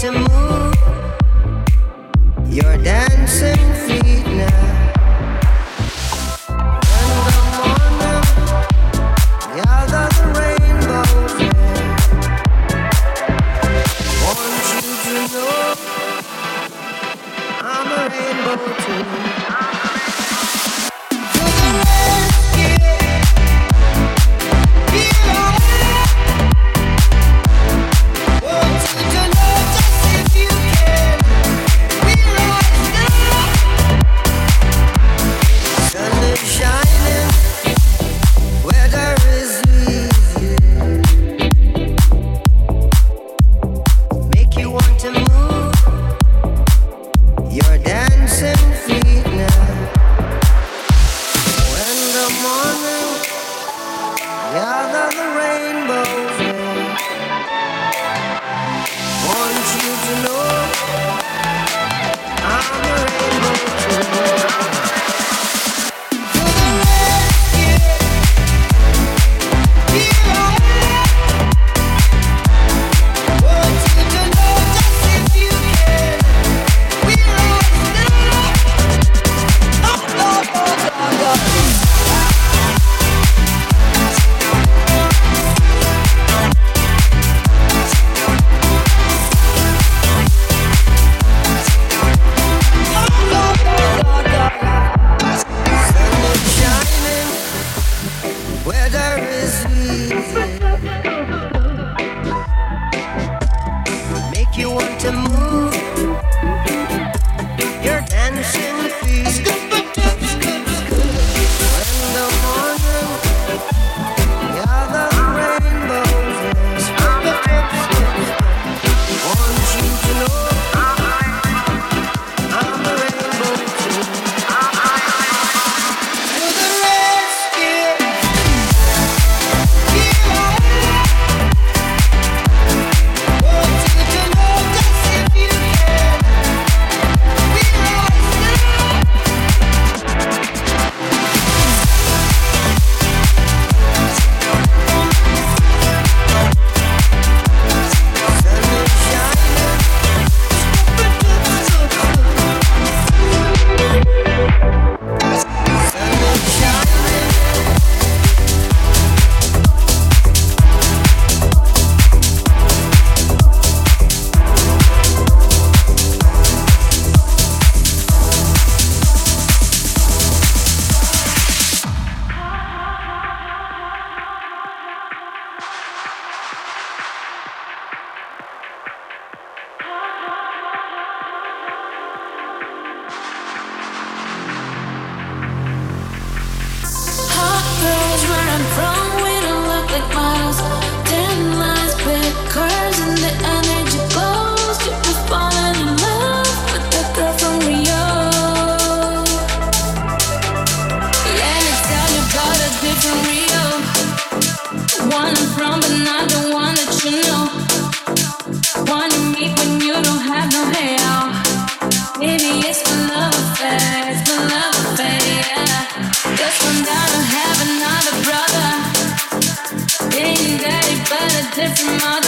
To move. Your dancing you want to move I love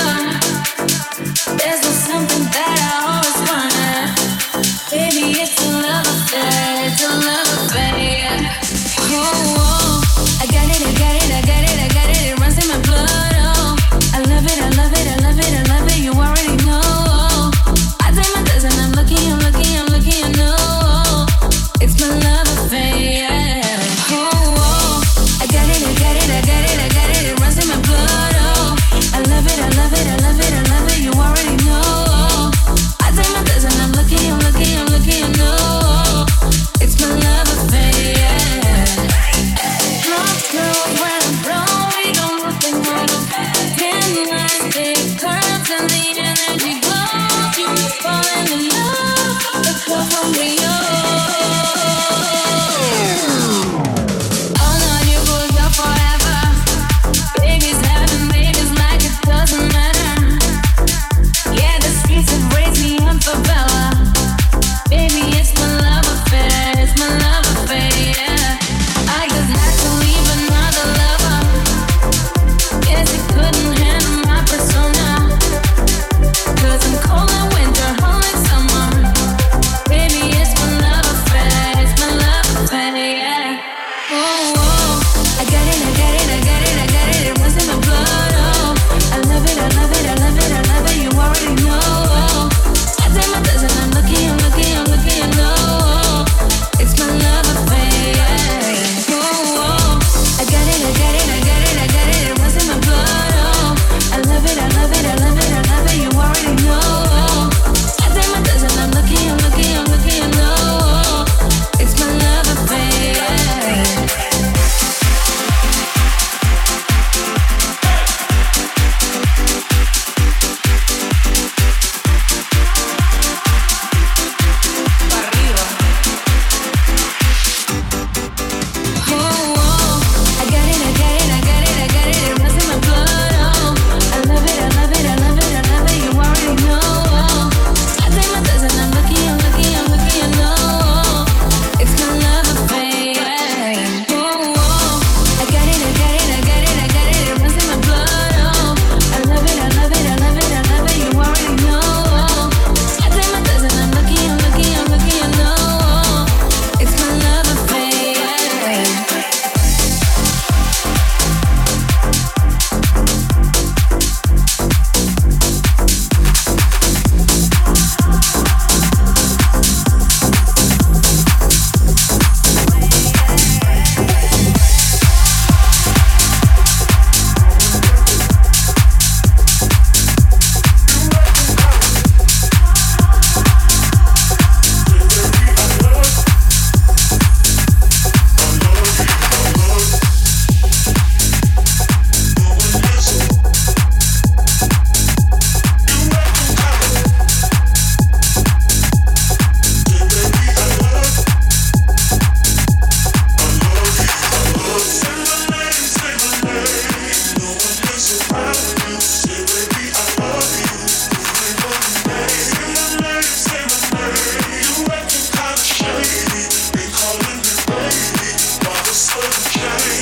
sunshine.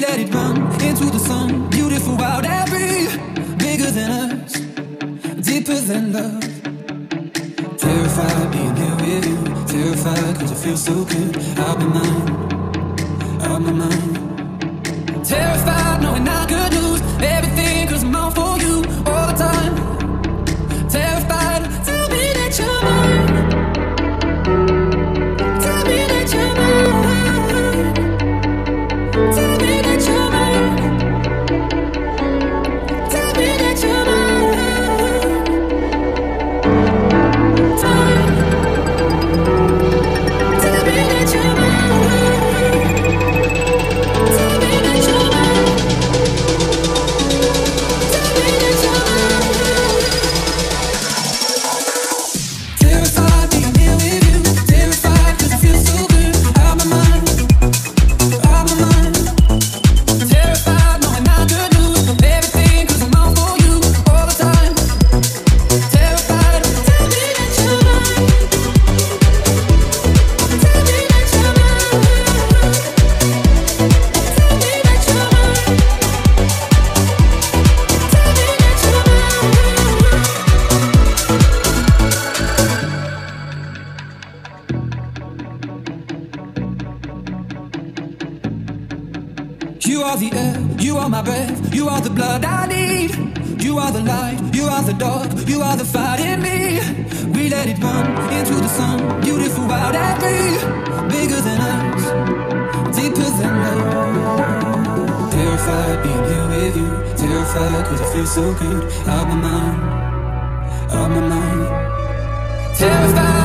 let it run into the sun. Beautiful, wild, every bigger than us, deeper than love. Terrified being here with you, terrified cause you feel so good. I'll be mine, I'll be mine. Terrified knowing I. terrified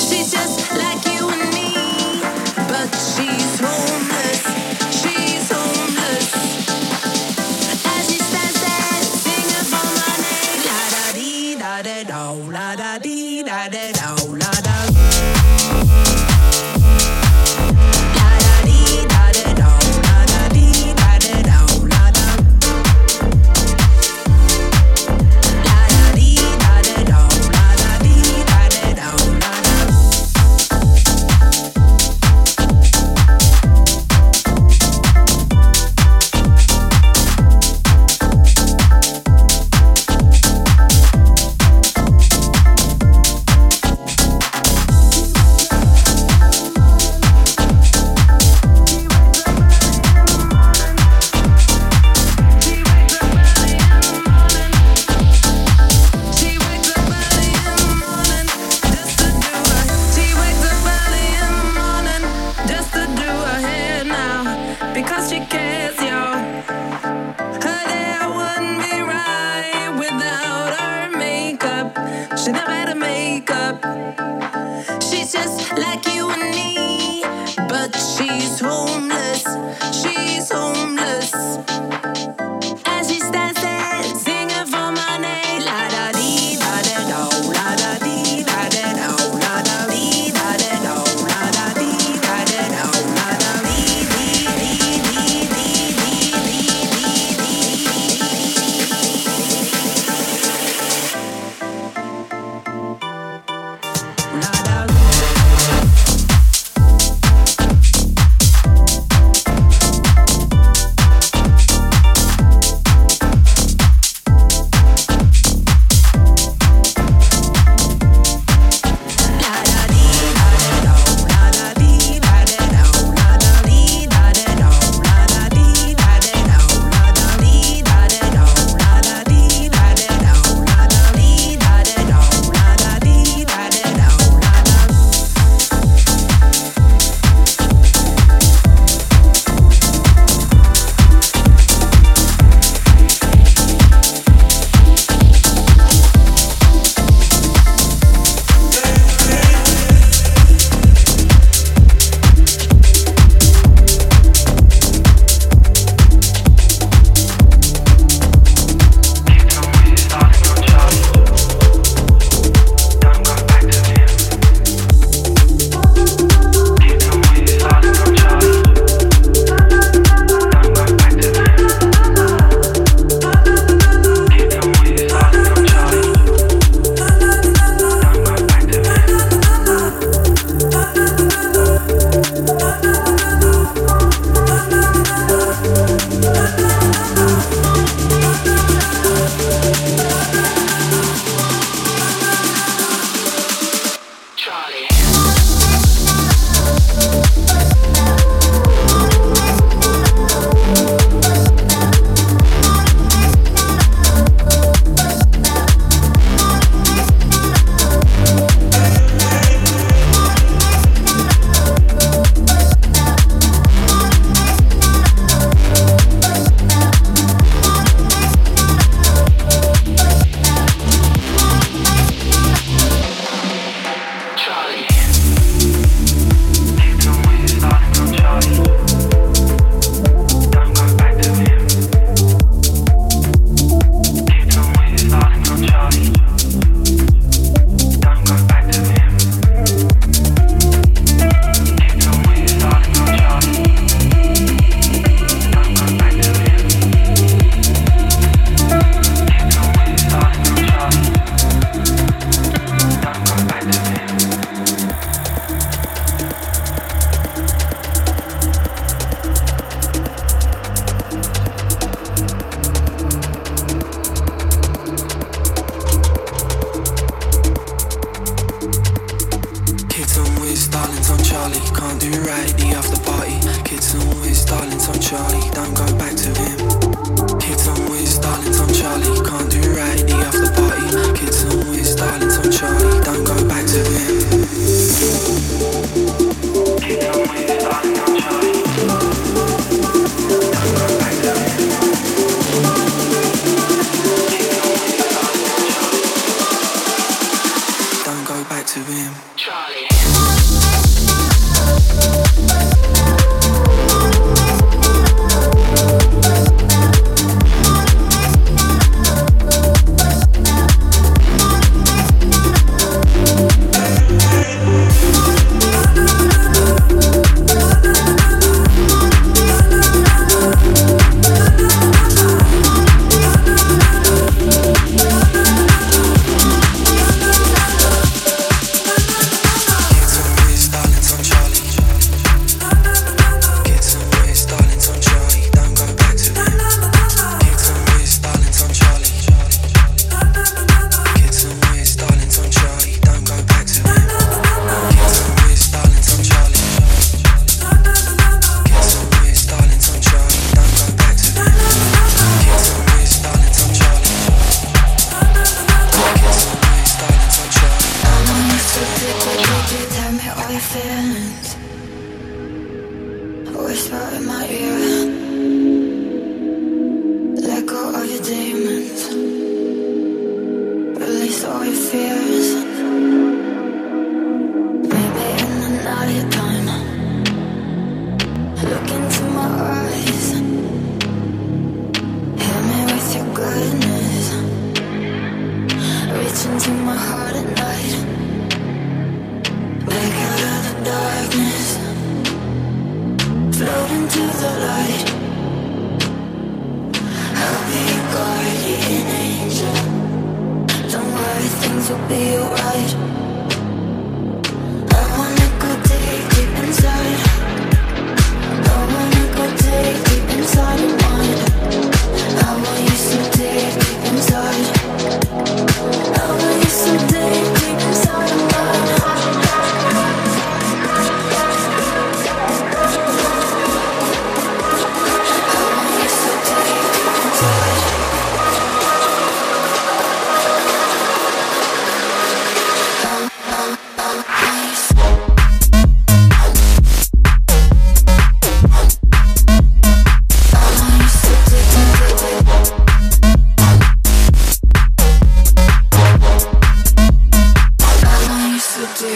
She's just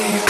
It's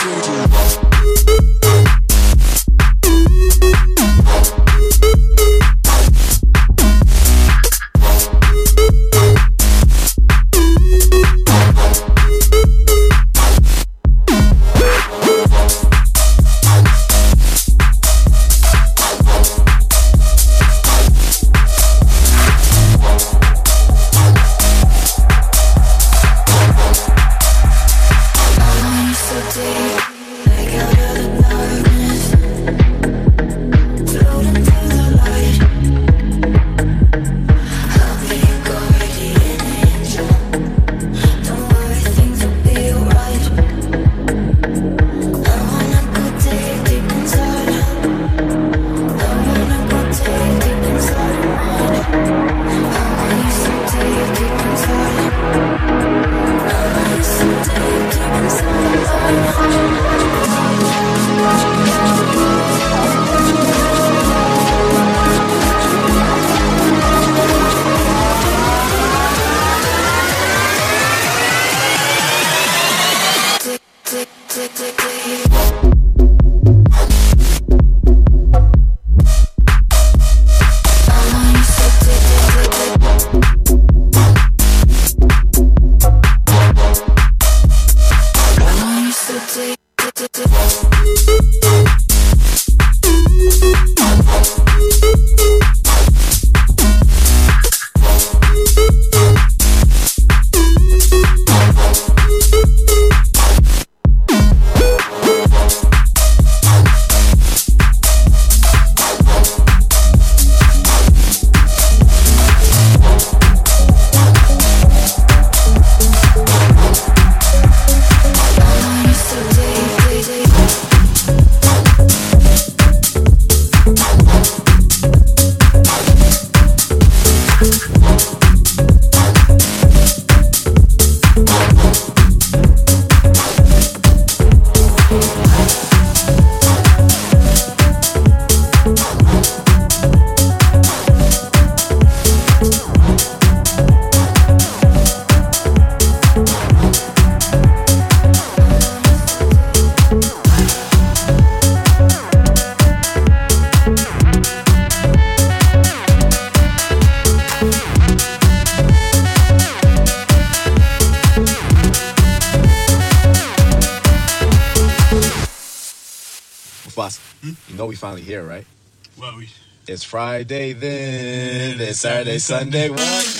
Friday then, it's Saturday, Sunday. What?